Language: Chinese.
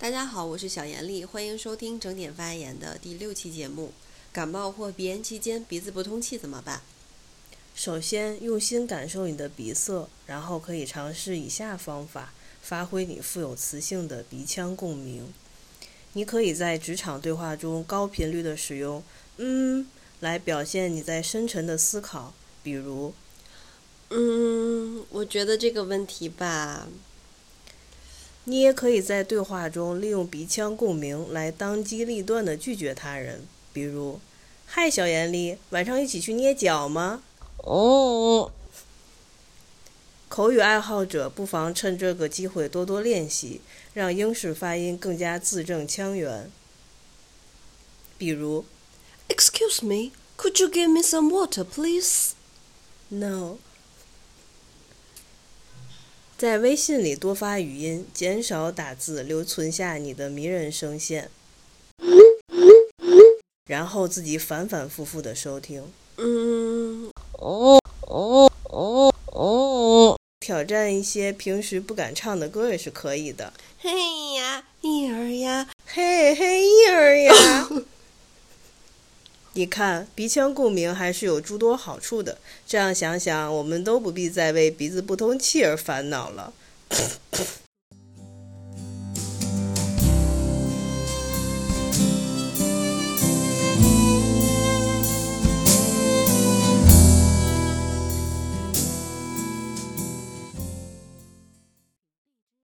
大家好，我是小严丽，欢迎收听整点发言的第六期节目。感冒或鼻炎期间鼻子不通气怎么办？首先，用心感受你的鼻塞，然后可以尝试以下方法，发挥你富有磁性的鼻腔共鸣。你可以在职场对话中高频率的使用“嗯”来表现你在深沉的思考，比如，嗯，我觉得这个问题吧。你也可以在对话中利用鼻腔共鸣来当机立断地拒绝他人，比如：“嗨，小严厉，晚上一起去捏脚吗？”哦。口语爱好者不妨趁这个机会多多练习，让英式发音更加字正腔圆。比如：“Excuse me, could you give me some water, please?” No. 在微信里多发语音，减少打字，留存下你的迷人声线，然后自己反反复复的收听。嗯，哦哦哦哦，挑战一些平时不敢唱的歌也是可以的。嘿呀，一儿呀，嘿嘿，一儿呀。你看，鼻腔共鸣还是有诸多好处的。这样想想，我们都不必再为鼻子不通气而烦恼了。